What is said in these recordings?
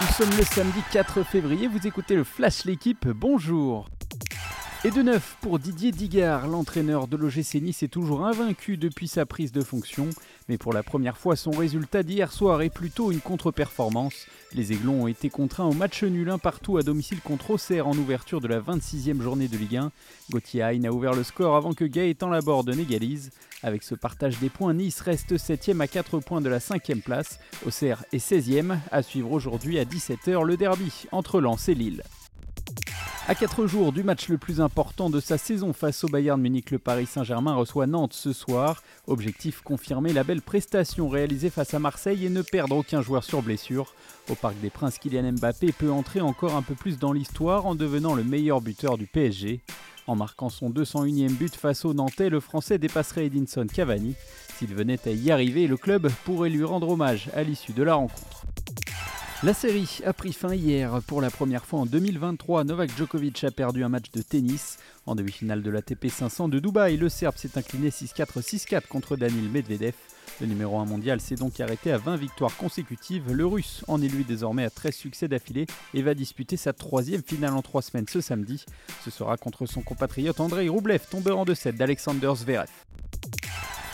Nous sommes le samedi 4 février, vous écoutez le Flash L'équipe, bonjour et de neuf pour Didier Digard, l'entraîneur de l'OGC Nice est toujours invaincu depuis sa prise de fonction, mais pour la première fois son résultat d'hier soir est plutôt une contre-performance. Les Aiglons ont été contraints au match nul un partout à domicile contre Auxerre en ouverture de la 26e journée de Ligue 1. Gauthier Hain a ouvert le score avant que Gaëtan Laborde n'égalise. Avec ce partage des points, Nice reste 7e à 4 points de la 5e place. Auxerre est 16e, à suivre aujourd'hui à 17h le derby entre Lens et Lille. À 4 jours du match le plus important de sa saison face au Bayern Munich, le Paris Saint-Germain reçoit Nantes ce soir. Objectif confirmer la belle prestation réalisée face à Marseille et ne perdre aucun joueur sur blessure. Au Parc des Princes, Kylian Mbappé peut entrer encore un peu plus dans l'histoire en devenant le meilleur buteur du PSG. En marquant son 201e but face au Nantais, le Français dépasserait Edinson Cavani. S'il venait à y arriver, le club pourrait lui rendre hommage à l'issue de la rencontre. La série a pris fin hier. Pour la première fois en 2023, Novak Djokovic a perdu un match de tennis. En demi-finale de l'ATP 500 de Dubaï, le Serbe s'est incliné 6-4, 6-4 contre Daniil Medvedev. Le numéro 1 mondial s'est donc arrêté à 20 victoires consécutives. Le russe en est lui désormais à 13 succès d'affilée et va disputer sa troisième finale en 3 semaines ce samedi. Ce sera contre son compatriote Andrei Roublev, tombeur en 2-7 d'Alexander Zverev.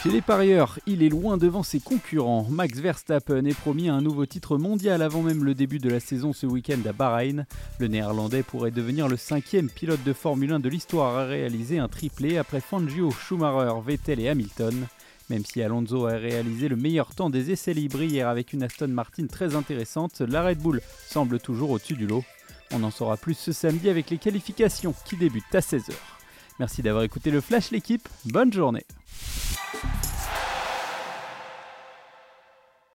Chez les parieurs, il est loin devant ses concurrents. Max Verstappen est promis un nouveau titre mondial avant même le début de la saison ce week-end à Bahreïn. Le néerlandais pourrait devenir le cinquième pilote de Formule 1 de l'histoire à réaliser un triplé après Fangio, Schumacher, Vettel et Hamilton. Même si Alonso a réalisé le meilleur temps des essais libres hier avec une Aston Martin très intéressante, la Red Bull semble toujours au-dessus du lot. On en saura plus ce samedi avec les qualifications qui débutent à 16h. Merci d'avoir écouté le Flash l'équipe, bonne journée